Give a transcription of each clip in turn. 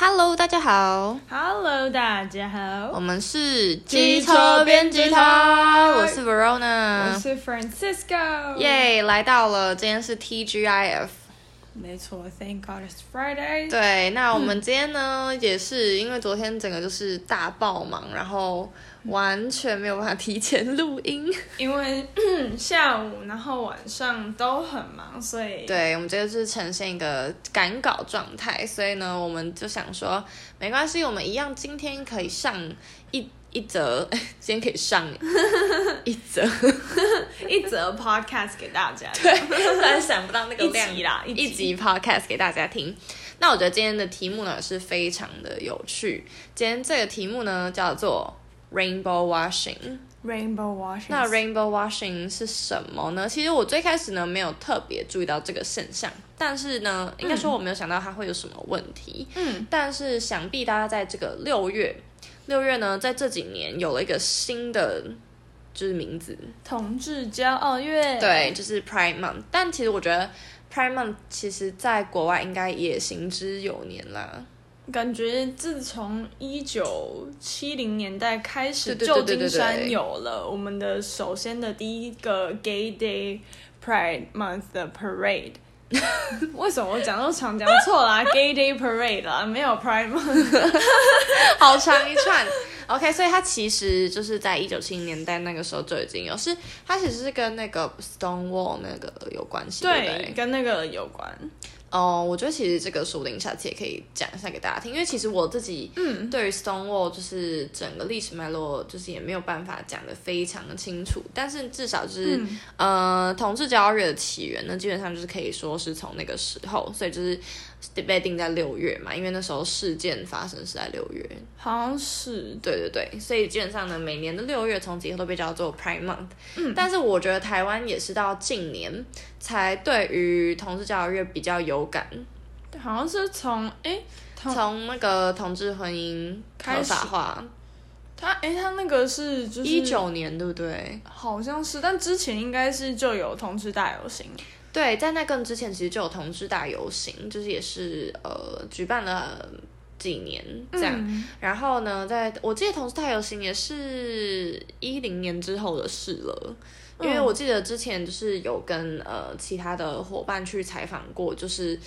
Hello，大家好。Hello，大家好。我们是机车编辑台，我是 Verona，我是 Francisco。耶，来到了，今天是 TGIF。没错，Thank God it's Friday。对，那我们今天呢，嗯、也是因为昨天整个就是大爆忙，然后完全没有办法提前录音，因为 下午然后晚上都很忙，所以对，我们这个是呈现一个赶稿状态，所以呢，我们就想说没关系，我们一样今天可以上一。一则，今天可以上一则 一则 podcast 给大家。对，突然想不到那个量 一集啦，一集 podcast 给大家听。那我觉得今天的题目呢是非常的有趣。今天这个题目呢叫做 rainbow washing。rainbow washing。那 rainbow washing 是什么呢？其实我最开始呢没有特别注意到这个现象，但是呢，应该说我没有想到它会有什么问题。嗯。但是想必大家在这个六月。六月呢，在这几年有了一个新的就是名字，同志骄傲月。对，就是 Pride Month。但其实我觉得 Pride Month 其实在国外应该也行之有年啦。感觉自从一九七零年代开始，旧金山有了我们的首先的第一个 Gay Day Pride Month 的 Parade。为什么我讲都常讲错啦？Gay Day Parade 啦，没有 Pride Month，好长一串。OK，所以它其实就是在一九七零年代那个时候就已经有，是它其实是跟那个 Stonewall 那个有关系，对，对，对，跟那个有关。哦，我觉得其实这个说不定下次也可以讲一下给大家听，因为其实我自己嗯，对于 Stonewall 就是整个历史脉络，就是也没有办法讲得非常的清楚，但是至少就是、嗯、呃，同志骄傲月的起源呢，基本上就是可以说是从那个时候，所以就是。被定在六月嘛，因为那时候事件发生是在六月，好像是，对对对，所以基本上呢，每年的六月从此以后都被叫做 Pride Month。嗯，但是我觉得台湾也是到近年才对于同志教育月比较有感，好像是从诶从那个同志婚姻合法化，他诶他那个是就是一九年对不对？好像是，但之前应该是就有同志大游行。对，在那更之前，其实就有同志大游行，就是也是呃举办了几年这样。嗯、然后呢，在我记得同志大游行也是一零年之后的事了，因为我记得之前就是有跟呃其他的伙伴去采访过，就是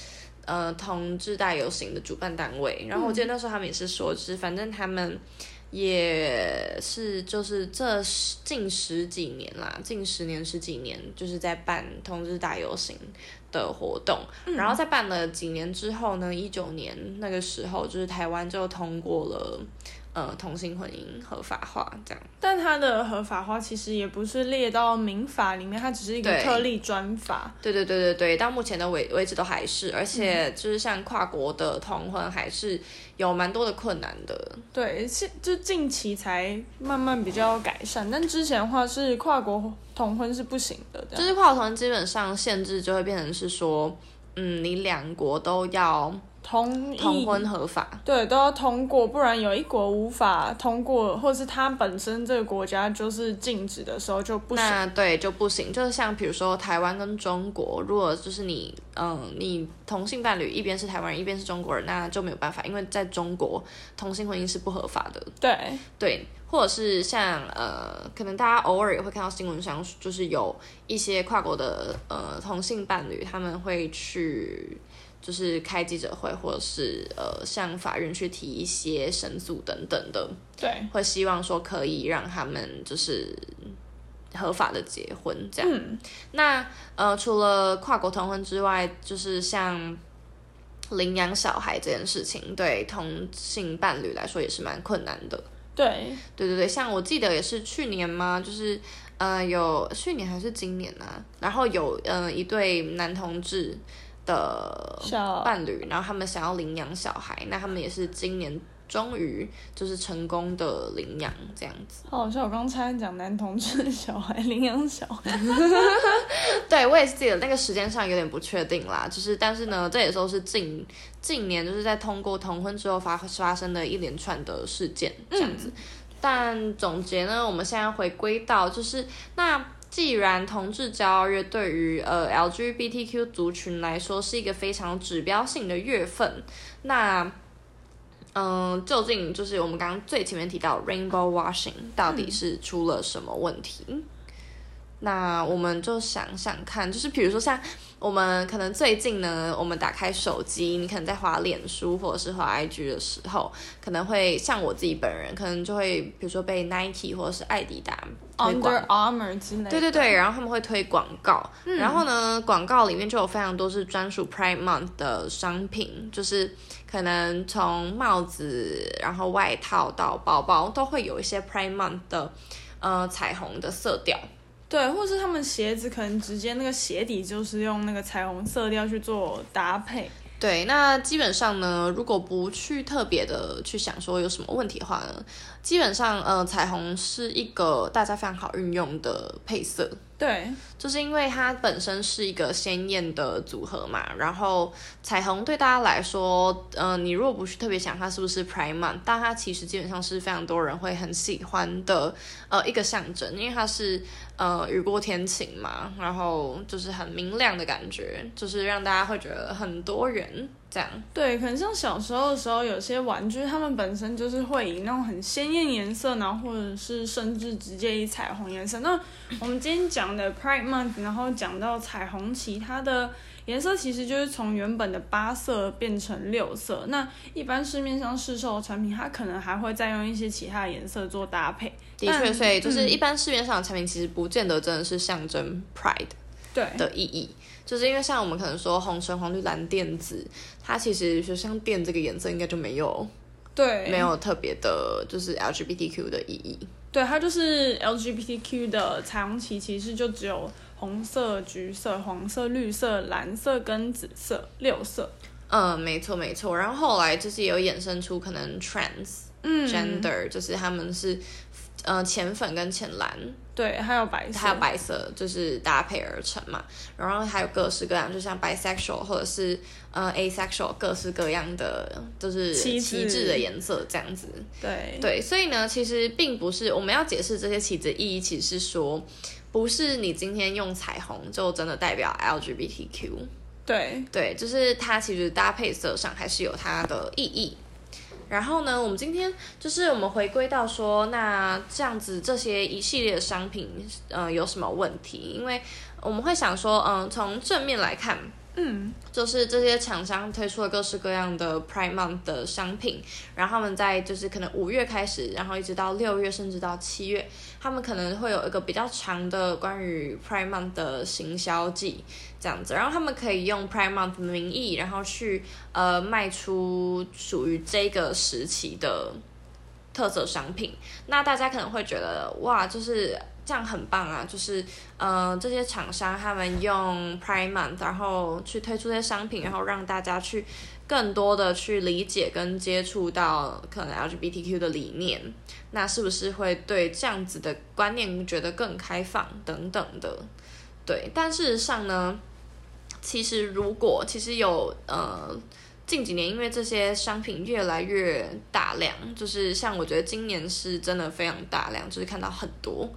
呃同志大游行的主办单位。然后我记得那时候他们也是说，就是反正他们。也是，就是这近十几年啦，近十年十几年，就是在办同志大游行的活动，嗯、然后在办了几年之后呢，一九年那个时候，就是台湾就通过了。呃，同性婚姻合法化这样，但它的合法化其实也不是列到民法里面，它只是一个特例专法。对对对对对，到目前的为为止都还是，而且就是像跨国的同婚还是有蛮多的困难的。对，现就近期才慢慢比较改善，但之前的话是跨国同婚是不行的。就是跨国同婚基本上限制就会变成是说，嗯，你两国都要。同同婚合法，对，都要通过，不然有一国无法通过，或是它本身这个国家就是禁止的时候就不行。那对就不行，就是像比如说台湾跟中国，如果就是你嗯，你同性伴侣一边是台湾人，一边是中国人，那就没有办法，因为在中国同性婚姻是不合法的。对对，或者是像呃，可能大家偶尔也会看到新闻上，就是有一些跨国的呃同性伴侣，他们会去。就是开记者会，或者是呃向法院去提一些申诉等等的，对，会希望说可以让他们就是合法的结婚这样。嗯、那呃除了跨国同婚之外，就是像领养小孩这件事情，对同性伴侣来说也是蛮困难的。对，对对对，像我记得也是去年嘛，就是呃有去年还是今年啊，然后有呃一对男同志。的伴侣，然后他们想要领养小孩，那他们也是今年终于就是成功的领养这样子。好像我刚才讲男同志小孩 领养小孩，对我也是记得那个时间上有点不确定啦，就是但是呢，这也都是近近年就是在通过同婚之后发发生的一连串的事件这样子。嗯、但总结呢，我们现在回归到就是那。既然同志骄傲月对于呃 LGBTQ 族群来说是一个非常指标性的月份，那嗯，究竟就是我们刚刚最前面提到 rainbow washing 到底是出了什么问题？那我们就想想看，就是比如说像我们可能最近呢，我们打开手机，你可能在滑脸书或者是滑 IG 的时候，可能会像我自己本人，可能就会比如说被 Nike 或者是艾迪达 Under Armour 之类的，对对对，然后他们会推广告，嗯、然后呢，广告里面就有非常多是专属 Prime Month 的商品，就是。可能从帽子，然后外套到包包，都会有一些 Prime Month 的呃彩虹的色调。对，或是他们鞋子可能直接那个鞋底就是用那个彩虹色调去做搭配。对，那基本上呢，如果不去特别的去想说有什么问题的话呢，基本上呃，彩虹是一个大家非常好运用的配色。对，就是因为它本身是一个鲜艳的组合嘛，然后彩虹对大家来说，嗯、呃，你如果不去特别想它是不是 prime，但它其实基本上是非常多人会很喜欢的呃一个象征，因为它是呃雨过天晴嘛，然后就是很明亮的感觉，就是让大家会觉得很多人。这样对，可能像小时候的时候，有些玩具他们本身就是会以那种很鲜艳颜色，然后或者是甚至直接以彩虹颜色。那我们今天讲的 Pride Month，然后讲到彩虹旗，它的颜色其实就是从原本的八色变成六色。那一般市面上市售的产品，它可能还会再用一些其他的颜色做搭配。的确，所以就是一般市面上的产品，其实不见得真的是象征 Pride 对的意义。就是因为像我们可能说红橙黄绿蓝靛紫，它其实就像靛这个颜色应该就没有，对，没有特别的，就是 LGBTQ 的意义。对，它就是 LGBTQ 的彩虹旗，其实就只有红色、橘色、黄色、绿色、蓝色跟紫色六色。嗯，没错没错。然后后来就是也有衍生出可能 trans，嗯，gender，就是他们是。呃，浅粉跟浅蓝，对，还有白色，还有白色，就是搭配而成嘛。然后还有各式各样，就像 bisexual 或者是呃 asexual，各式各样的，就是旗帜的颜色这样子。对对，所以呢，其实并不是我们要解释这些旗子意义，其实是说，不是你今天用彩虹就真的代表 LGBTQ。对对，就是它其实搭配色上还是有它的意义。然后呢，我们今天就是我们回归到说，那这样子这些一系列的商品，嗯、有什么问题？因为我们会想说，嗯、从正面来看。嗯，就是这些厂商推出了各式各样的 Prime Month 的商品，然后他们在就是可能五月开始，然后一直到六月，甚至到七月，他们可能会有一个比较长的关于 Prime Month 的行销季这样子，然后他们可以用 Prime Month 的名义，然后去呃卖出属于这个时期的特色商品。那大家可能会觉得哇，就是。这样很棒啊！就是，呃，这些厂商他们用 Prime Month，然后去推出这些商品，然后让大家去更多的去理解跟接触到可能 LGBTQ 的理念，那是不是会对这样子的观念觉得更开放等等的？对，但事实上呢，其实如果其实有呃近几年，因为这些商品越来越大量，就是像我觉得今年是真的非常大量，就是看到很多。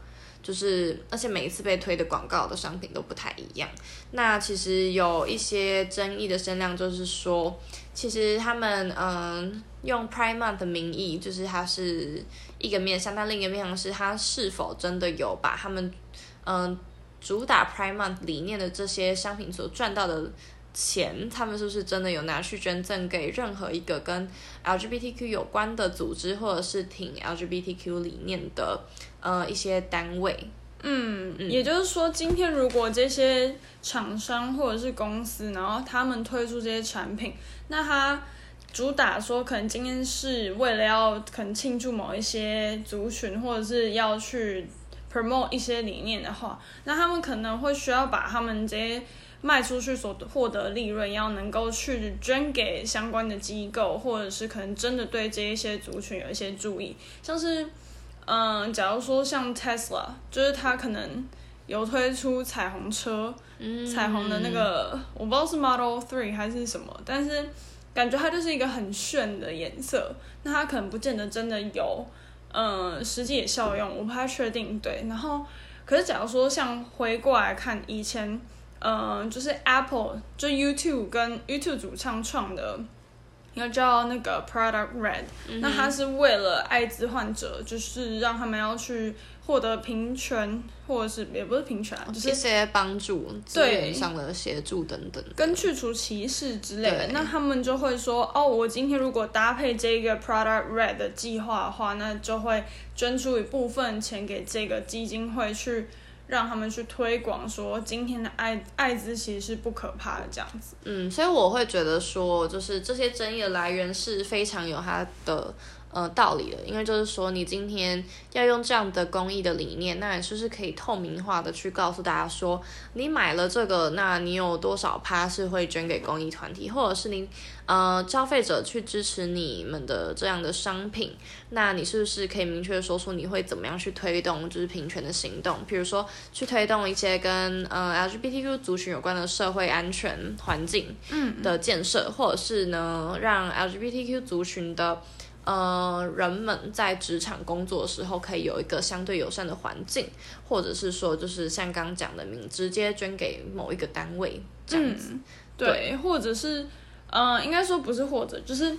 就是，而且每一次被推的广告的商品都不太一样。那其实有一些争议的声量，就是说，其实他们嗯用 Prime Month 的名义，就是它是一个面向，但另一个面向是它是否真的有把他们嗯主打 Prime Month 理念的这些商品所赚到的钱，他们是不是真的有拿去捐赠给任何一个跟 LGBTQ 有关的组织，或者是挺 LGBTQ 理念的？呃，一些单位，嗯，嗯，也就是说，今天如果这些厂商或者是公司，然后他们推出这些产品，那他主打说，可能今天是为了要可能庆祝某一些族群，或者是要去 promote 一些理念的话，那他们可能会需要把他们这些卖出去所获得利润，要能够去捐给相关的机构，或者是可能真的对这一些族群有一些注意，像是。嗯，假如说像 Tesla，就是它可能有推出彩虹车，嗯、彩虹的那个，我不知道是 Model Three 还是什么，但是感觉它就是一个很炫的颜色。那它可能不见得真的有，嗯，实际的效用，我不太确定。对，然后可是假如说像回过来看以前，嗯，就是 Apple 就 YouTube 跟 YouTube 主唱创的应该叫那个 Product Red，、嗯、那他是为了艾滋患者，就是让他们要去。获得平权，或者是也不是平权啊，就是一些帮助、资源上的协助等等，跟去除歧视之类的。那他们就会说，哦，我今天如果搭配这个 Product Red 的计划的话，那就会捐出一部分钱给这个基金会，去让他们去推广，说今天的艾艾滋其实是不可怕的这样子。嗯，所以我会觉得说，就是这些争议的来源是非常有它的。呃，道理的，因为就是说，你今天要用这样的公益的理念，那你是不是可以透明化的去告诉大家说，你买了这个，那你有多少趴是会捐给公益团体，或者是你呃消费者去支持你们的这样的商品，那你是不是可以明确的说出你会怎么样去推动就是平权的行动，比如说去推动一些跟呃 LGBTQ 族群有关的社会安全环境嗯的建设，嗯、或者是呢让 LGBTQ 族群的。呃，人们在职场工作的时候可以有一个相对友善的环境，或者是说，就是像刚刚讲的，你直接捐给某一个单位这样子，嗯、对，对，或者是，呃，应该说不是或者，就是，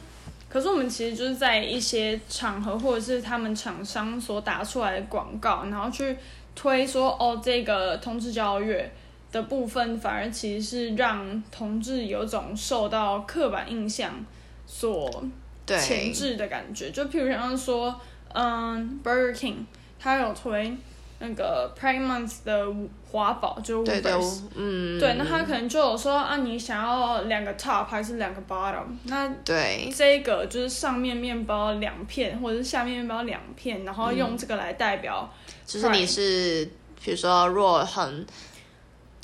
可是我们其实就是在一些场合，或者是他们厂商所打出来的广告，然后去推说，哦，这个同志骄傲月的部分，反而其实是让同志有种受到刻板印象所。对，前置的感觉，就譬如像说，嗯，Burger King，他有推那个 Prime Month 的华堡，就 Whoppers，嗯，对，那他可能就有说啊，你想要两个 top 还是两个 bottom？那对，这个就是上面面包两片，或者是下面面包两片，然后用这个来代表，就是你是，比如说若很。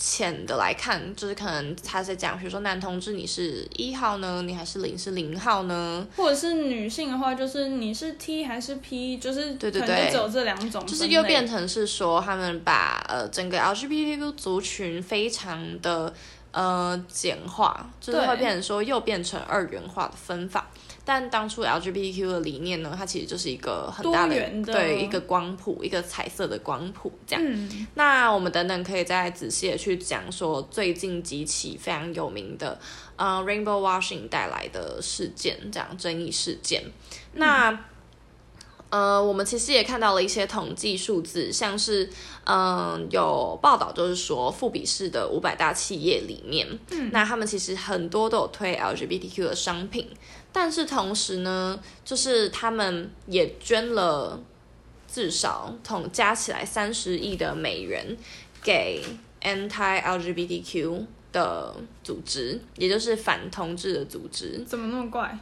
浅的来看，就是可能他在讲，比如说男同志，你是一号呢，你还是零是零号呢？或者是女性的话，就是你是 T 还是 P？就是对对对，只有这两种，就是又变成是说他们把呃整个 LGBTQ 族群非常的呃简化，就是会变成说又变成二元化的分法。但当初 LGBTQ 的理念呢，它其实就是一个很大的，的对一个光谱，一个彩色的光谱这样。嗯、那我们等等可以再仔细的去讲说最近几起非常有名的呃 Rainbow Washing 带来的事件，这样争议事件。嗯、那呃，我们其实也看到了一些统计数字，像是嗯、呃、有报道就是说富比士的五百大企业里面，嗯、那他们其实很多都有推 LGBTQ 的商品。但是同时呢，就是他们也捐了至少统加起来三十亿的美元给 anti-LGBTQ 的组织，也就是反同志的组织。怎么那么怪？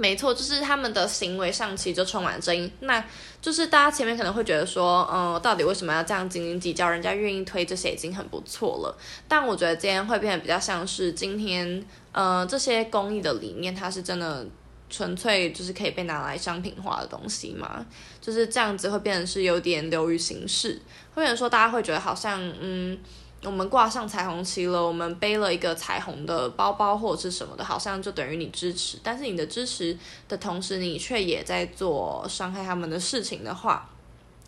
没错，就是他们的行为上其实就充满争议。那就是大家前面可能会觉得说，嗯、到底为什么要这样斤斤计较？人家愿意推这些已经很不错了。但我觉得今天会变得比较像是今天。呃，这些公益的理念，它是真的纯粹就是可以被拿来商品化的东西嘛？就是这样子会变成是有点流于形式，会变成说大家会觉得好像，嗯，我们挂上彩虹旗了，我们背了一个彩虹的包包或者是什么的，好像就等于你支持，但是你的支持的同时，你却也在做伤害他们的事情的话，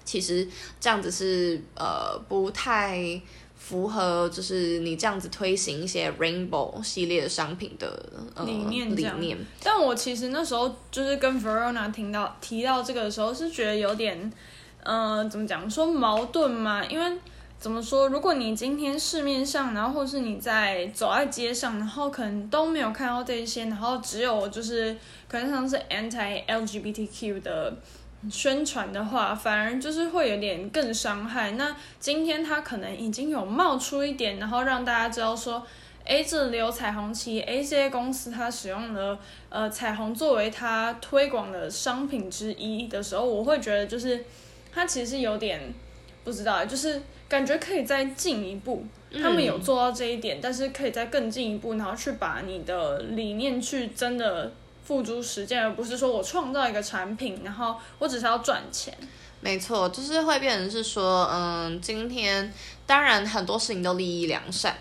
其实这样子是呃不太。符合就是你这样子推行一些 Rainbow 系列的商品的、呃、理念理念，但我其实那时候就是跟 Verona 听到提到这个的时候，是觉得有点，呃，怎么讲说矛盾嘛？因为怎么说，如果你今天市面上，然后或是你在走在街上，然后可能都没有看到这些，然后只有就是可能像是 Anti LGBTQ 的。宣传的话，反而就是会有点更伤害。那今天他可能已经有冒出一点，然后让大家知道说，，A，这里有彩虹旗，，A 这些公司它使用了呃彩虹作为它推广的商品之一的时候，我会觉得就是它其实有点不知道，就是感觉可以再进一步。他们有做到这一点，嗯、但是可以再更进一步，然后去把你的理念去真的。付诸实践，而不是说我创造一个产品，然后我只是要赚钱。没错，就是会变成是说，嗯，今天当然很多事情都利益良善，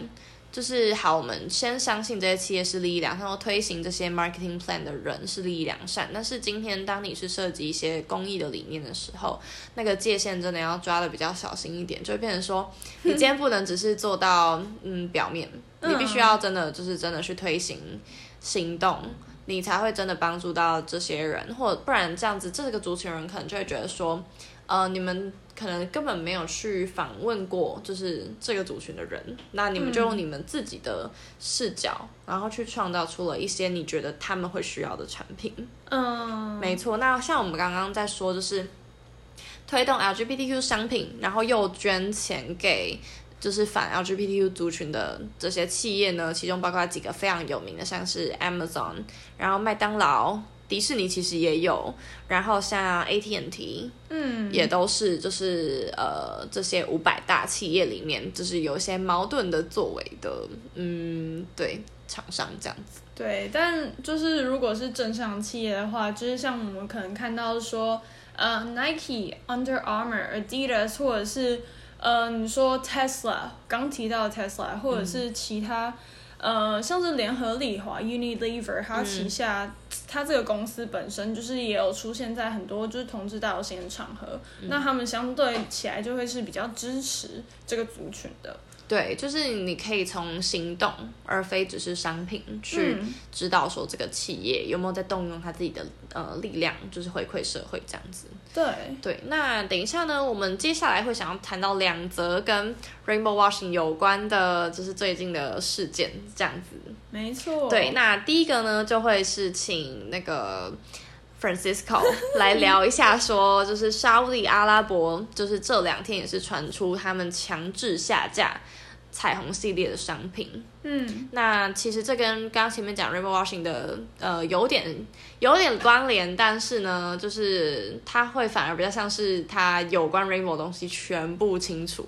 就是好，我们先相信这些企业是利益良善，然后推行这些 marketing plan 的人是利益良善。但是今天当你是涉及一些公益的理念的时候，那个界限真的要抓的比较小心一点，就会变成说，你今天不能只是做到嗯表面，你必须要真的就是真的去推行行动。你才会真的帮助到这些人，或不然这样子，这个族群人可能就会觉得说，呃，你们可能根本没有去访问过，就是这个族群的人，那你们就用你们自己的视角，嗯、然后去创造出了一些你觉得他们会需要的产品。嗯，没错。那像我们刚刚在说，就是推动 LGBTQ 商品，然后又捐钱给。就是反 LGBTQ 族群的这些企业呢，其中包括几个非常有名的，像是 Amazon，然后麦当劳、迪士尼其实也有，然后像 AT&T，嗯，也都是就是呃这些五百大企业里面，就是有一些矛盾的作为的，嗯，对，厂商这样子。对，但就是如果是正向企业的话，就是像我们可能看到说，呃，Nike、Under Armour、Adidas 或者是。呃，你说 Tesla 刚提到 Tesla，或者是其他，嗯、呃，像是联合利华 Unilever，它旗下、他、这个公司本身就是也有出现在很多就是同志大游行的场合，那他们相对起来就会是比较支持这个族群的。对，就是你可以从行动，而非只是商品，去知道说这个企业有没有在动用他自己的呃力量，就是回馈社会这样子。对对，那等一下呢，我们接下来会想要谈到两则跟 Rainbow Washing 有关的，就是最近的事件这样子。没错。对，那第一个呢，就会是请那个 Francisco 来聊一下，说就是沙乌地阿拉伯，就是这两天也是传出他们强制下架。彩虹系列的商品，嗯，那其实这跟刚刚前面讲 Rainbow Washing 的呃有点有点关联，但是呢，就是它会反而比较像是它有关 Rainbow 的东西全部清除，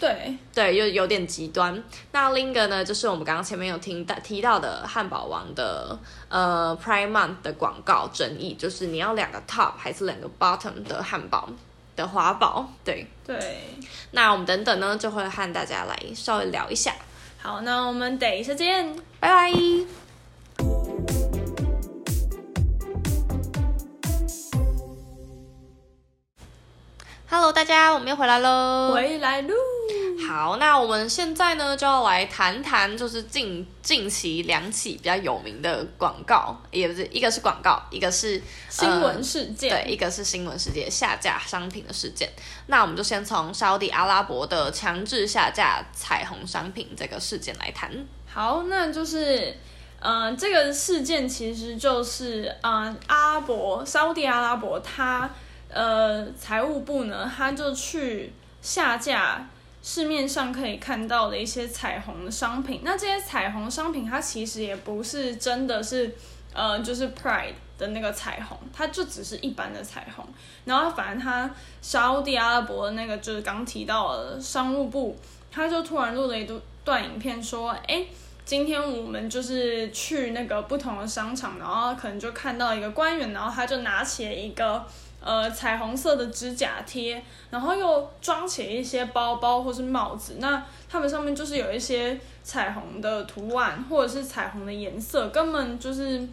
对对，又有点极端。那另一个呢，就是我们刚刚前面有听到提到的汉堡王的呃 Prime Month 的广告争议，就是你要两个 top 还是两个 bottom 的汉堡。的华宝，对对，那我们等等呢，就会和大家来稍微聊一下。好，那我们等一下见，拜拜。Hello，大家，我们又回来喽，回来喽。好，那我们现在呢就要来谈谈，就是近近期两起比较有名的广告，也不是一个是广告，一个是新闻事件，对，一个是新闻事件下架商品的事件。那我们就先从沙乌地阿拉伯的强制下架彩虹商品这个事件来谈。好，那就是，嗯、呃，这个事件其实就是，嗯、呃，阿拉伯沙乌地阿拉伯他，呃，财务部呢，他就去下架。市面上可以看到的一些彩虹的商品，那这些彩虹商品它其实也不是真的是，呃，就是 Pride 的那个彩虹，它就只是一般的彩虹。然后反正它沙乌地阿拉伯的那个就是刚提到的商务部，他就突然录了一段影片说，哎，今天我们就是去那个不同的商场，然后可能就看到一个官员，然后他就拿起了一个。呃，彩虹色的指甲贴，然后又装起一些包包或是帽子，那它们上面就是有一些彩虹的图案或者是彩虹的颜色，根本就是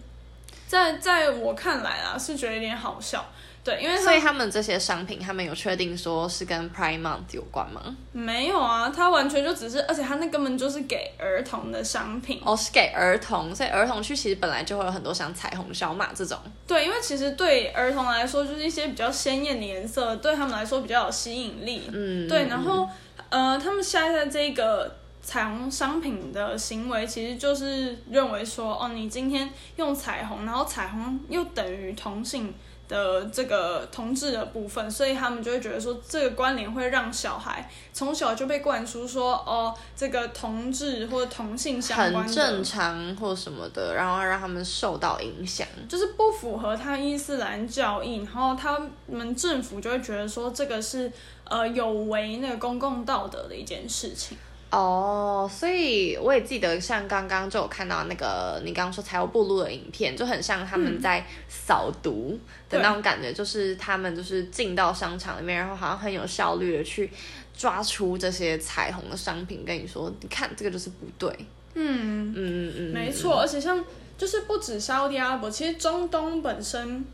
在在我看来啊，是觉得有点好笑。对，因为所以他们这些商品，他们有确定说是跟 Prime Month 有关吗？没有啊，它完全就只是，而且它那根本就是给儿童的商品。哦，是给儿童，所以儿童区其实本来就会有很多像彩虹小马这种。对，因为其实对儿童来说，就是一些比较鲜艳的颜色，对他们来说比较有吸引力。嗯，对，然后呃，他们现在这个彩虹商品的行为，其实就是认为说，哦，你今天用彩虹，然后彩虹又等于同性。的这个同志的部分，所以他们就会觉得说，这个关联会让小孩从小就被灌输说，哦，这个同志或者同性相关很正常或什么的，然后让他们受到影响，就是不符合他伊斯兰教义，然后他们政府就会觉得说，这个是呃有违那个公共道德的一件事情。哦，oh, 所以我也记得，像刚刚就有看到那个你刚刚说财务部录的影片，就很像他们在扫毒的那种感觉，嗯、就是他们就是进到商场里面，然后好像很有效率的去抓出这些彩虹的商品，跟你说，你看这个就是不对。嗯。嗯嗯嗯，没错，而且像就是不止沙乌地阿拉伯，其实中东本身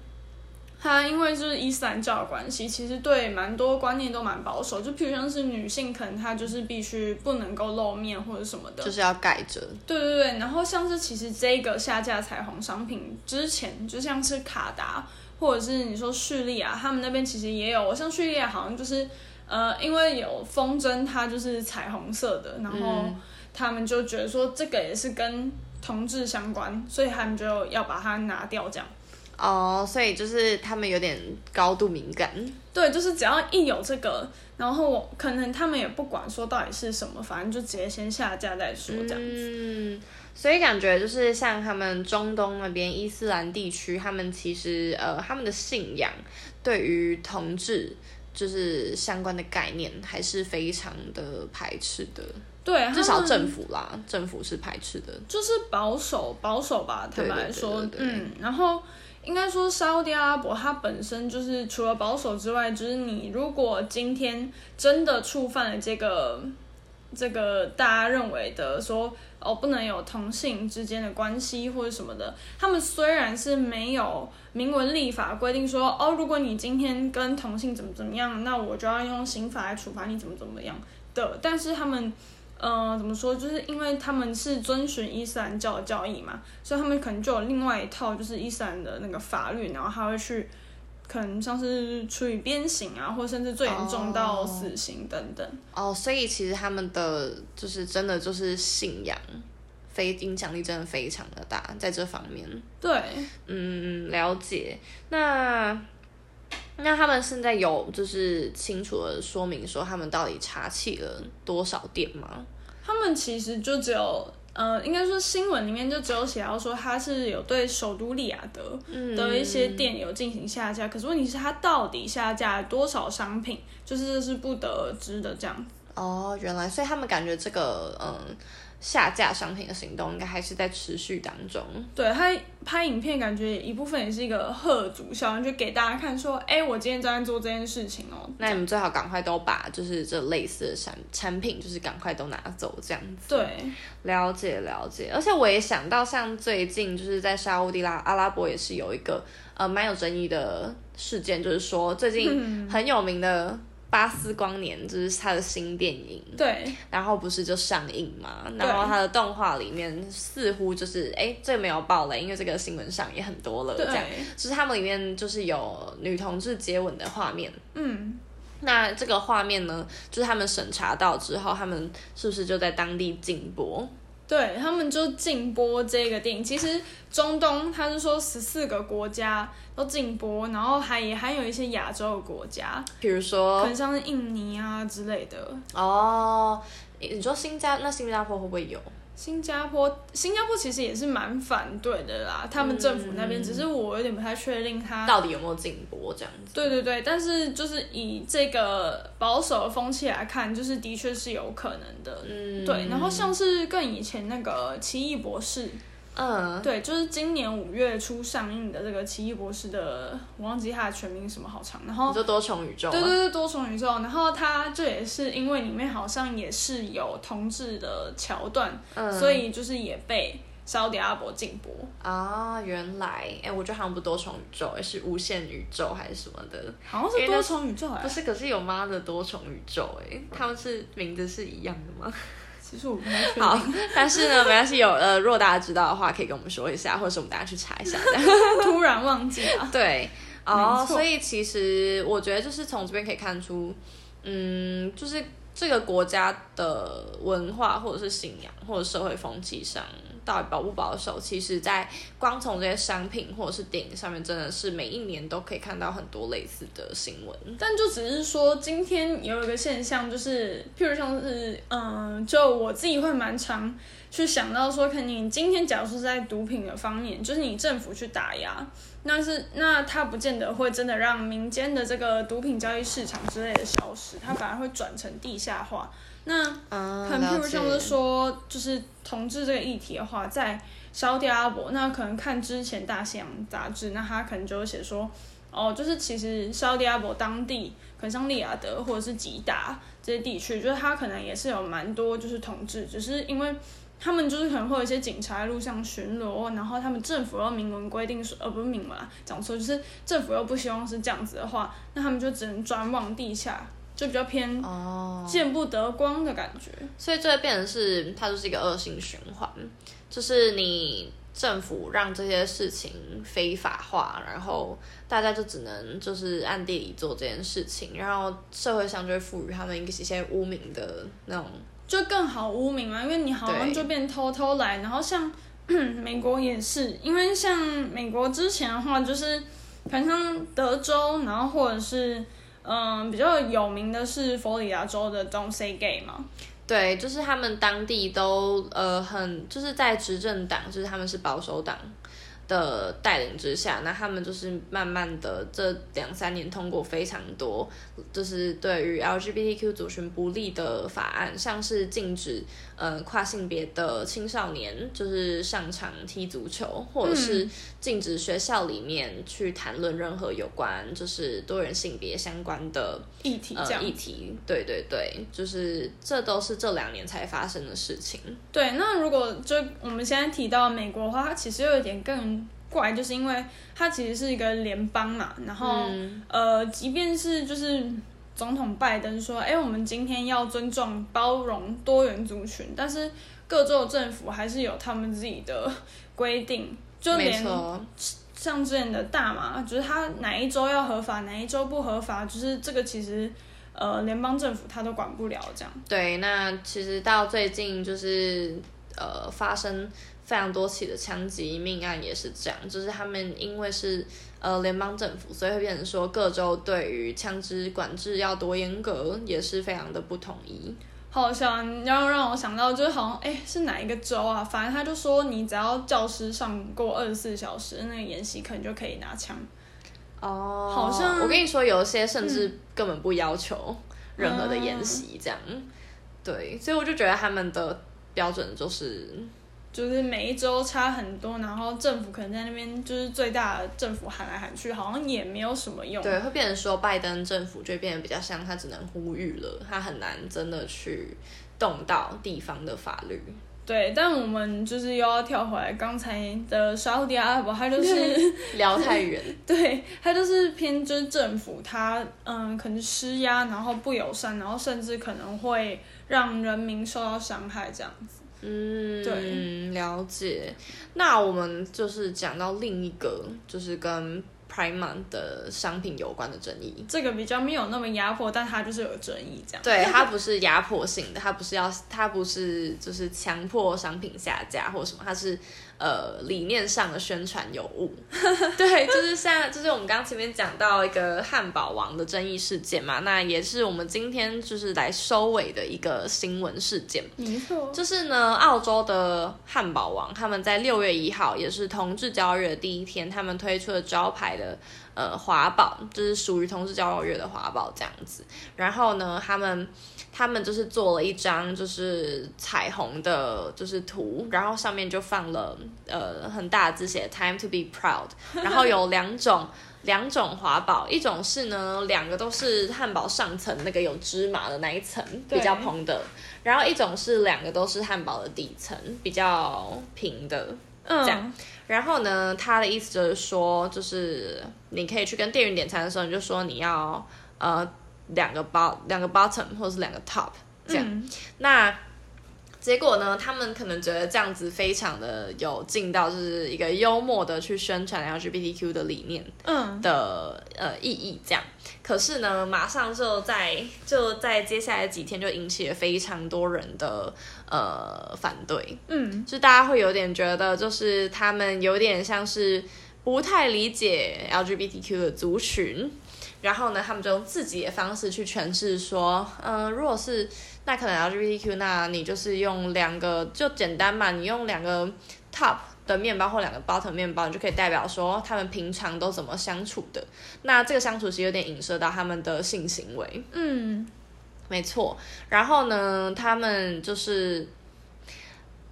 他因为就是伊斯兰教的关系，其实对蛮多观念都蛮保守。就譬如像是女性，可能她就是必须不能够露面或者什么的，就是要盖着。对对对，然后像是其实这个下架彩虹商品之前，就像是卡达或者是你说叙利亚，他们那边其实也有，像叙利亚好像就是呃，因为有风筝，它就是彩虹色的，然后他们就觉得说这个也是跟同志相关，所以他们就要把它拿掉这样。哦，oh, 所以就是他们有点高度敏感。对，就是只要一有这个，然后我可能他们也不管说到底是什么，反正就直接先下架再说这样子。嗯，所以感觉就是像他们中东那边伊斯兰地区，他们其实呃他们的信仰对于同志就是相关的概念还是非常的排斥的。对，至少政府啦，政府是排斥的，就是保守保守吧，坦白说，对对对对对嗯，然后。应该说，沙乌地阿拉伯它本身就是除了保守之外，就是你如果今天真的触犯了这个这个大家认为的说哦不能有同性之间的关系或者什么的，他们虽然是没有明文立法规定说哦，如果你今天跟同性怎么怎么样，那我就要用刑法来处罚你怎么怎么样的，但是他们。嗯、呃，怎么说？就是因为他们是遵循伊斯兰教的教义嘛，所以他们可能就有另外一套，就是伊斯兰的那个法律，然后他会去，可能像是处以鞭刑啊，或甚至最严重到死刑等等。哦，oh, 所以其实他们的就是真的就是信仰，非影响力真的非常的大，在这方面。对，嗯，了解。那那他们现在有就是清楚的说明说他们到底查起了多少店吗？他们其实就只有，呃，应该说新闻里面就只有写到说他是有对首都利雅得的一些店有进行下架，嗯、可是问题是他到底下架了多少商品，就是这是不得而知的这样子。哦，原来，所以他们感觉这个，嗯。下架商品的行动应该还是在持续当中。对，他拍影片，感觉一部分也是一个贺主效应，就给大家看说，哎、欸，我今天正在做这件事情哦。那你们最好赶快都把就是这类似的产产品，就是赶快都拿走，这样子。对，了解了解。而且我也想到，像最近就是在沙乌地拉阿拉伯也是有一个呃蛮有争议的事件，就是说最近 很有名的。嗯巴斯光年就是他的新电影，对，然后不是就上映嘛，然后他的动画里面似乎就是，哎，这个没有爆雷，因为这个新闻上也很多了，这样，就是他们里面就是有女同志接吻的画面，嗯，那这个画面呢，就是他们审查到之后，他们是不是就在当地禁播？对，他们就禁播这个电影。其实中东他是说十四个国家都禁播，然后还也还有一些亚洲的国家，比如说可能像是印尼啊之类的。哦，你说新加那新加坡会不会有？新加坡，新加坡其实也是蛮反对的啦，他们政府那边，只是我有点不太确定他到底有没有禁播这样子。对对对，但是就是以这个保守的风气来看，就是的确是有可能的。嗯，对。然后像是更以前那个奇异博士。嗯，对，就是今年五月初上映的这个《奇异博士》的，我忘记它的全名什么好长。然后你说多重宇宙？对对对，多重宇宙。然后它这也是因为里面好像也是有同志的桥段，嗯，所以就是也被沙乌地阿拉伯禁播。啊，原来，哎，我觉得好像不多重宇宙，是无限宇宙还是什么的？好像是多重宇宙，哎，不是，可是有妈的多重宇宙，哎，他们是名字是一样的吗？其实我不太确定，好，但是呢，没关系，有呃，如果大家知道的话，可以跟我们说一下，或者是我们大家去查一下。突然忘记了，对，哦，所以其实我觉得就是从这边可以看出，嗯，就是这个国家的文化或者是信仰或者社会风气上。到底保不保守？其实，在光从这些商品或者是电影上面，真的是每一年都可以看到很多类似的新闻。但就只是说，今天有一个现象，就是譬如像是，嗯，就我自己会蛮常去想到说，肯定今天假如说是在毒品的方面，就是你政府去打压，那是那它不见得会真的让民间的这个毒品交易市场之类的消失，它反而会转成地下化。那可能譬如像是说，就是同志这个议题的话，在沙乌地阿拉伯，那可能看之前大西洋杂志，那他可能就会写说，哦，就是其实沙乌地阿拉伯当地，可能像利雅得或者是吉达这些地区，就是他可能也是有蛮多就是同志，只是因为他们就是可能会有一些警察在路上巡逻，然后他们政府又明文规定说，呃，不是明文啊，讲错，就是政府又不希望是这样子的话，那他们就只能专往地下，就比较偏哦见不得光的感觉。Oh. 所以这会变成是它就是一个恶性循环，就是你政府让这些事情非法化，然后大家就只能就是暗地里做这件事情，然后社会上就会赋予他们一些污名的那种。就更好污名嘛，因为你好像就变偷偷来，然后像 美国也是，因为像美国之前的话，就是反正德州，然后或者是嗯、比较有名的是佛罗里达州的 Don't Say Gay 嘛，对，就是他们当地都呃很就是在执政党，就是他们是保守党。的带领之下，那他们就是慢慢的这两三年通过非常多，就是对于 LGBTQ 族群不利的法案，像是禁止呃跨性别的青少年就是上场踢足球，或者是禁止学校里面去谈论任何有关就是多元性别相关的议题这样，呃，议题。对对对，就是这都是这两年才发生的事情。对，那如果就我们现在提到美国的话，它其实又有点更。怪，就是因为它其实是一个联邦嘛，然后、嗯、呃，即便是就是总统拜登说，哎，我们今天要尊重、包容多元族群，但是各州政府还是有他们自己的规定，就连像之前的大麻，就是它哪一州要合法，哪一州不合法，就是这个其实呃联邦政府他都管不了这样。对，那其实到最近就是呃发生。非常多起的枪击命案也是这样，就是他们因为是呃联邦政府，所以会变成说各州对于枪支管制要多严格，也是非常的不统一。好像然后让我想到，就是好像哎是哪一个州啊？反正他就说你只要教师上过二十四小时那个演习，可能就可以拿枪。哦，好像我跟你说，有一些甚至根本不要求任何的演习，这样、嗯。对，所以我就觉得他们的标准就是。就是每一周差很多，然后政府可能在那边就是最大的政府喊来喊去，好像也没有什么用。对，会变成说拜登政府就变得比较像他只能呼吁了，他很难真的去动到地方的法律。对，但我们就是又要跳回来刚才的沙乌地阿拉伯，他就 是聊太远。对，他就是偏就是政府他嗯可能施压，然后不友善，然后甚至可能会让人民受到伤害这样子。嗯，对，了解。那我们就是讲到另一个，就是跟 Month 的商品有关的争议。这个比较没有那么压迫，但它就是有争议，这样。对，它不是压迫性的，它不是要，它不是就是强迫商品下架或什么，它是。呃，理念上的宣传有误，对，就是像，就是我们刚刚前面讲到一个汉堡王的争议事件嘛，那也是我们今天就是来收尾的一个新闻事件。没错，就是呢，澳洲的汉堡王他们在六月一号，也是同志交易的第一天，他们推出了招牌的呃华宝，就是属于同志交易的华宝这样子。然后呢，他们。他们就是做了一张就是彩虹的，就是图，然后上面就放了呃很大的字写 “Time to be proud”，然后有两种 两种华堡，一种是呢两个都是汉堡上层那个有芝麻的那一层比较蓬的，然后一种是两个都是汉堡的底层比较平的，这样。嗯、然后呢，他的意思就是说，就是你可以去跟店员点餐的时候，你就说你要呃。两个包，两个 bottom 或者是两个 top 这样，嗯、那结果呢？他们可能觉得这样子非常的有劲到，就是一个幽默的去宣传 LGBTQ 的理念嗯的、嗯、呃意义这样。可是呢，马上就在就在接下来几天就引起了非常多人的呃反对，嗯，就大家会有点觉得，就是他们有点像是不太理解 LGBTQ 的族群。然后呢，他们就用自己的方式去诠释说，嗯、如果是那可能 LGBTQ，那你就是用两个就简单嘛，你用两个 top 的面包或两个 bottom 面包，你就可以代表说他们平常都怎么相处的。那这个相处其实有点影射到他们的性行为。嗯，没错。然后呢，他们就是。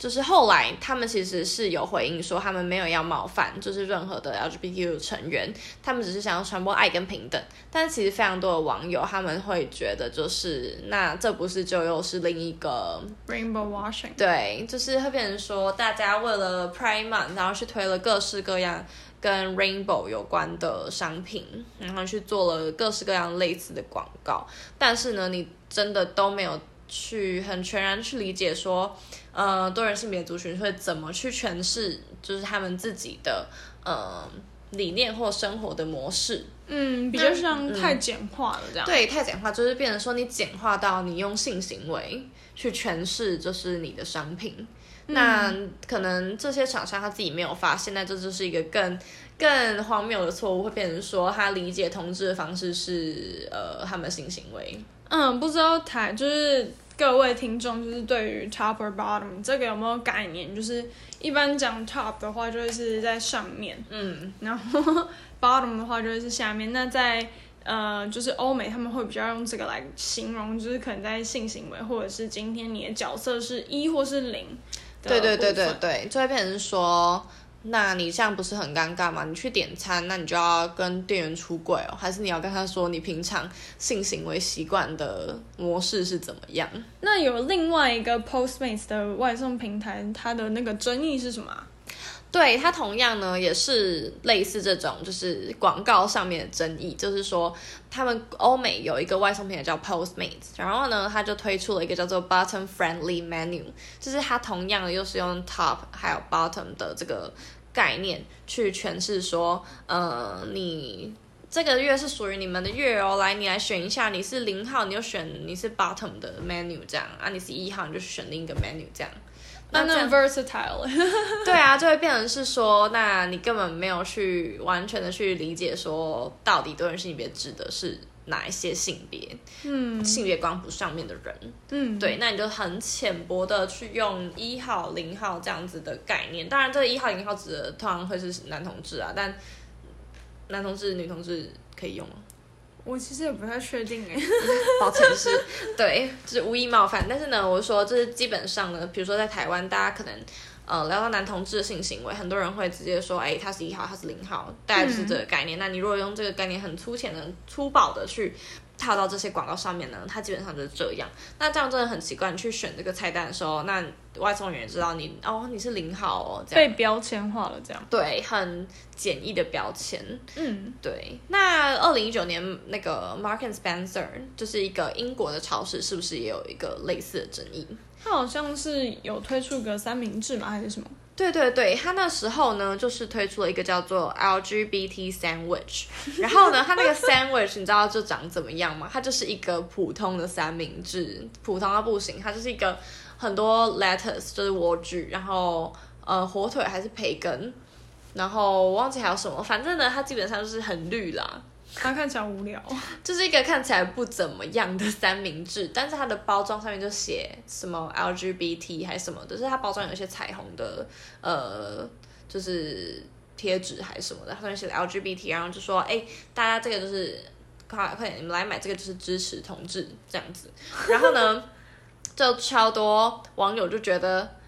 就是后来他们其实是有回应说，他们没有要冒犯，就是任何的 LGBTQ 成员，他们只是想要传播爱跟平等。但其实非常多的网友他们会觉得，就是那这不是就又是另一个 Rainbow washing？对，就是会变成说，大家为了 Pride Month，然后去推了各式各样跟 Rainbow 有关的商品，然后去做了各式各样类似的广告。但是呢，你真的都没有去很全然去理解说。呃，多元性别族群会怎么去诠释，就是他们自己的呃理念或生活的模式？嗯，比较像太简化了这样。嗯、对，太简化就是变成说你简化到你用性行为去诠释，就是你的商品。嗯、那可能这些厂商他自己没有发现，那这就是一个更更荒谬的错误，会变成说他理解同志的方式是呃他们性行为。嗯，不知道台就是。各位听众，就是对于 top or bottom 这个有没有概念？就是一般讲 top 的话，就是在上面，嗯，然后 bottom 的话就是下面。那在呃，就是欧美他们会比较用这个来形容，就是可能在性行为，或者是今天你的角色是一或是零。对对对对对，就会变成说。那你这样不是很尴尬吗？你去点餐，那你就要跟店员出轨哦，还是你要跟他说你平常性行为习惯的模式是怎么样？那有另外一个 Postmates 的外送平台，它的那个争议是什么？对，它同样呢也是类似这种，就是广告上面的争议，就是说他们欧美有一个外送平台叫 Postmates，然后呢他就推出了一个叫做 Bottom Friendly Menu，就是它同样又是用 Top 还有 Bottom 的这个概念去诠释说，呃，你这个月是属于你们的月哦，来你来选一下，你是零号你就选你是 Bottom 的 Menu 这样啊，你是一号你就选另一个 Menu 这样。那那 versatile，对啊，就会变成是说，那你根本没有去完全的去理解说，到底多元性别指的是哪一些性别，嗯，性别光谱上面的人，嗯，对，那你就很浅薄的去用一号、零号这样子的概念，当然这个一号、零号指的通常会是男同志啊，但男同志、女同志可以用吗？我其实也不太确定哎，抱歉是，对，就是无意冒犯。但是呢，我说这是基本上呢，比如说在台湾，大家可能呃聊到男同志的性行为，很多人会直接说，哎，他是一号，他是零号，大概就是这个概念。嗯、那你如果用这个概念很粗浅的、粗暴的去。套到这些广告上面呢，它基本上就是这样。那这样真的很奇怪。你去选这个菜单的时候，那外送员也知道你哦，你是零号哦，这样被标签化了，这样对，很简易的标签。嗯，对。那二零一九年那个 Marks and Spencer 就是一个英国的超市，是不是也有一个类似的争议？它好像是有推出个三明治吗？还是什么？对对对，他那时候呢，就是推出了一个叫做 LGBT sandwich，然后呢，他那个 sandwich 你知道就长怎么样吗？它就是一个普通的三明治，普通到不行，它就是一个很多 lettuce 就是莴苣，然后呃火腿还是培根，然后我忘记还有什么，反正呢，它基本上就是很绿啦。它看起来无聊，就是一个看起来不怎么样的三明治，但是它的包装上面就写什么 LGBT 还是什么的，就是它包装有一些彩虹的，呃，就是贴纸还是什么的，它上面写的 LGBT，然后就说，哎、欸，大家这个就是快快点，你们来买这个就是支持同志这样子，然后呢，就超多网友就觉得。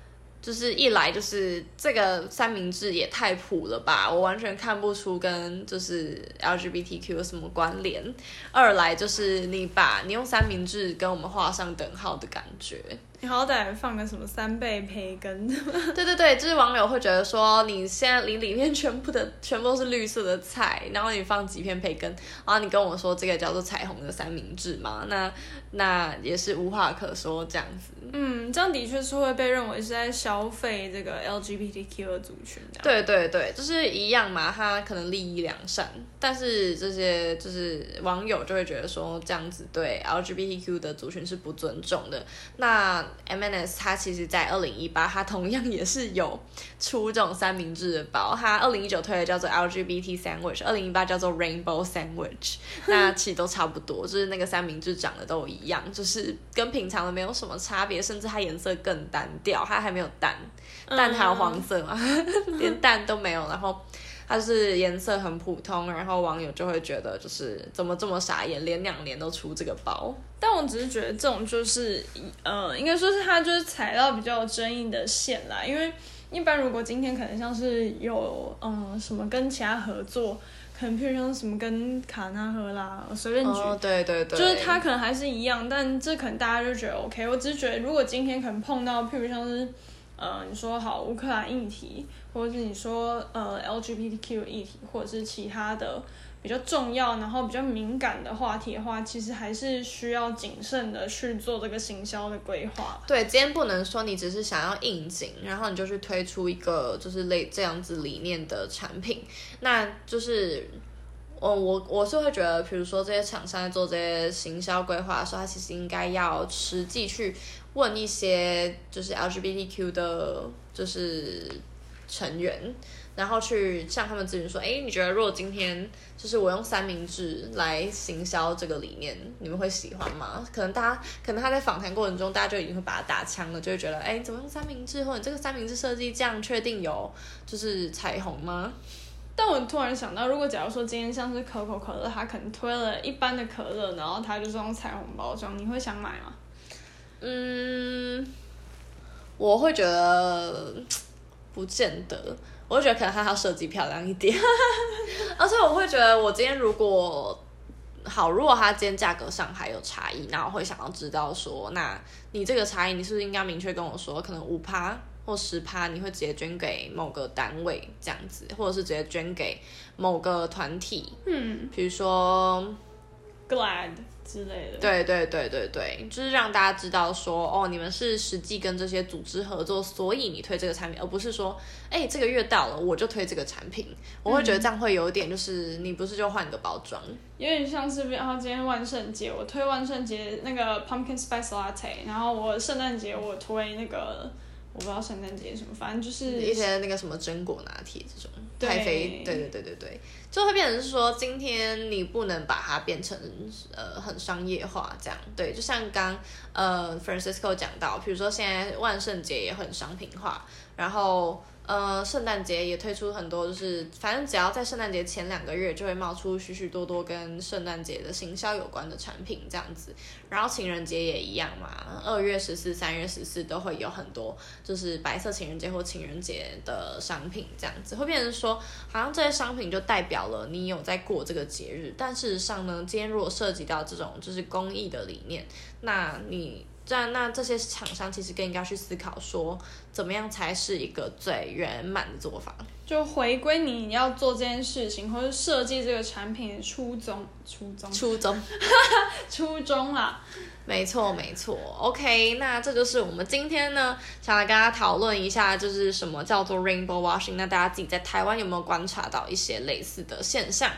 就是一来就是这个三明治也太普了吧，我完全看不出跟就是 LGBTQ 有什么关联。二来就是你把你用三明治跟我们画上等号的感觉。你好歹放个什么三倍培根？对对对，就是网友会觉得说，你现在你里面全部的全部都是绿色的菜，然后你放几片培根，然后你跟我说这个叫做彩虹的三明治嘛？那那也是无话可说这样子。嗯，这样的确是会被认为是在消费这个 LGBTQ 的族群。对对对，就是一样嘛，他可能利益良善，但是这些就是网友就会觉得说，这样子对 LGBTQ 的族群是不尊重的。那 M&S 它其实，在二零一八，它同样也是有出这种三明治的包。它二零一九推的叫做 LGBT Sandwich，二零一八叫做 Rainbow Sandwich。那其实都差不多，就是那个三明治长得都一样，就是跟平常的没有什么差别，甚至它颜色更单调，它还没有蛋，蛋还有黄色嘛，连蛋都没有。然后。它是颜色很普通，然后网友就会觉得就是怎么这么傻眼，连两年都出这个包。但我只是觉得这种就是呃，应该说是它就是踩到比较有争议的线啦，因为一般如果今天可能像是有嗯、呃、什么跟其他合作。可能譬如像什么跟卡纳赫拉随便举，oh, 对对对，就是它可能还是一样，但这可能大家就觉得 OK。我只是觉得，如果今天可能碰到譬如像是，呃，你说好乌克兰议题，或者是你说呃 LGBTQ 议题，或者是其他的。比较重要，然后比较敏感的话题的话，其实还是需要谨慎的去做这个行销的规划。对，今天不能说你只是想要应景，然后你就去推出一个就是类这样子理念的产品。那就是，我我我是会觉得，比如说这些厂商在做这些行销规划的时候，他其实应该要实际去问一些就是 LGBTQ 的，就是成员。然后去向他们咨询说，哎，你觉得如果今天就是我用三明治来行销这个理念，你们会喜欢吗？可能大家，可能他在访谈过程中，大家就已经会把他打枪了，就会觉得，哎，怎么用三明治？或者这个三明治设计这样，确定有就是彩虹吗？但我突然想到，如果假如说今天像是可口可乐，他可能推了一般的可乐，然后他就是用彩虹包装，你会想买吗？嗯，我会觉得不见得。我会觉得可能它要设计漂亮一点，而且我会觉得我今天如果好，如果它今天价格上还有差异，那我会想要知道说，那你这个差异，你是不是应该明确跟我说，可能五趴或十趴，你会直接捐给某个单位这样子，或者是直接捐给某个团体，嗯，比如说 Glad。之类的，对对对对对，就是让大家知道说，哦，你们是实际跟这些组织合作，所以你推这个产品，而不是说，哎，这个月到了我就推这个产品。我会觉得这样会有一点，就是你不是就换个包装，有点像是，然后今天万圣节我推万圣节那个 pumpkin spice latte，然后我圣诞节我推那个。我不知道圣诞节什么，反正就是一些那个什么榛果拿铁这种太妃，对对对对对，就会变成是说，今天你不能把它变成呃很商业化这样，对，就像刚呃 Francisco 讲到，比如说现在万圣节也很商品化，然后。呃，圣诞节也推出很多，就是反正只要在圣诞节前两个月，就会冒出许许多多跟圣诞节的行销有关的产品这样子。然后情人节也一样嘛，二月十四、三月十四都会有很多，就是白色情人节或情人节的商品这样子，会变成说，好像这些商品就代表了你有在过这个节日。但事实上呢，今天如果涉及到这种就是公益的理念，那你。这样，那这些厂商其实更应该去思考说，怎么样才是一个最圆满的做法？就回归你要做这件事情，或者设计这个产品的初衷，初衷，初衷，初衷啦！没错，没错。OK，那这就是我们今天呢，想来跟大家讨论一下，就是什么叫做 Rainbow Washing。那大家自己在台湾有没有观察到一些类似的现象？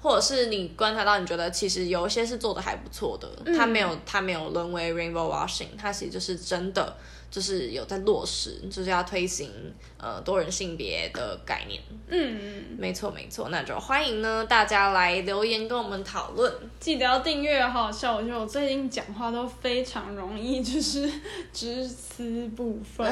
或者是你观察到，你觉得其实有一些是做的还不错的，它没有它没有沦为 rainbow washing，它其实就是真的就是有在落实，就是要推行呃多人性别的概念。嗯嗯，没错没错，那就欢迎呢大家来留言跟我们讨论，记得要订阅，好好笑。我觉得我最近讲话都非常容易，就是 只词不分。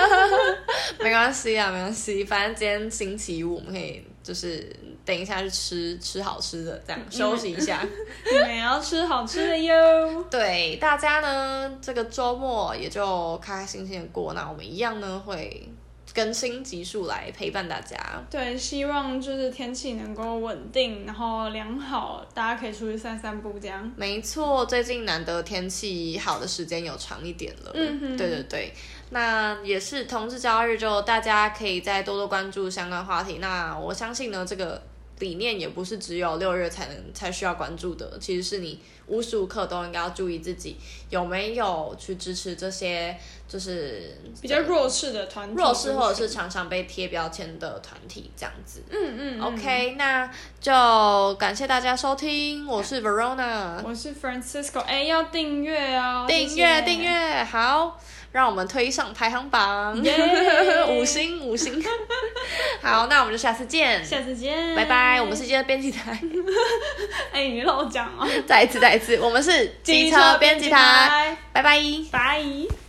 没关系啊，没关系，反正今天星期五我们可以就是。等一下去吃吃好吃的，这样休息一下。你们也要吃好吃的哟。对，大家呢，这个周末也就开开心心的过。那我们一样呢，会更新集数来陪伴大家。对，希望就是天气能够稳定，然后良好，大家可以出去散散步这样。没错，最近难得天气好的时间有长一点了。嗯哼，对对对。那也是同志交日，就大家可以再多多关注相关话题。那我相信呢，这个。理念也不是只有六月才能才需要关注的，其实是你无时无刻都应该要注意自己有没有去支持这些就是比较弱势的团体，弱势或者是常常被贴标签的团体这样子。嗯嗯，嗯，OK，那就感谢大家收听，我是 Verona，我是 Francisco，哎，要订阅哦，订阅订阅，好。让我们推上排行榜!五星 五星。好，那我们就下次见，下次见，拜拜。我们是机车编辑台，哎、欸，你让我讲啊，再一次再一次，我们是机车编辑台，辑台拜拜，拜。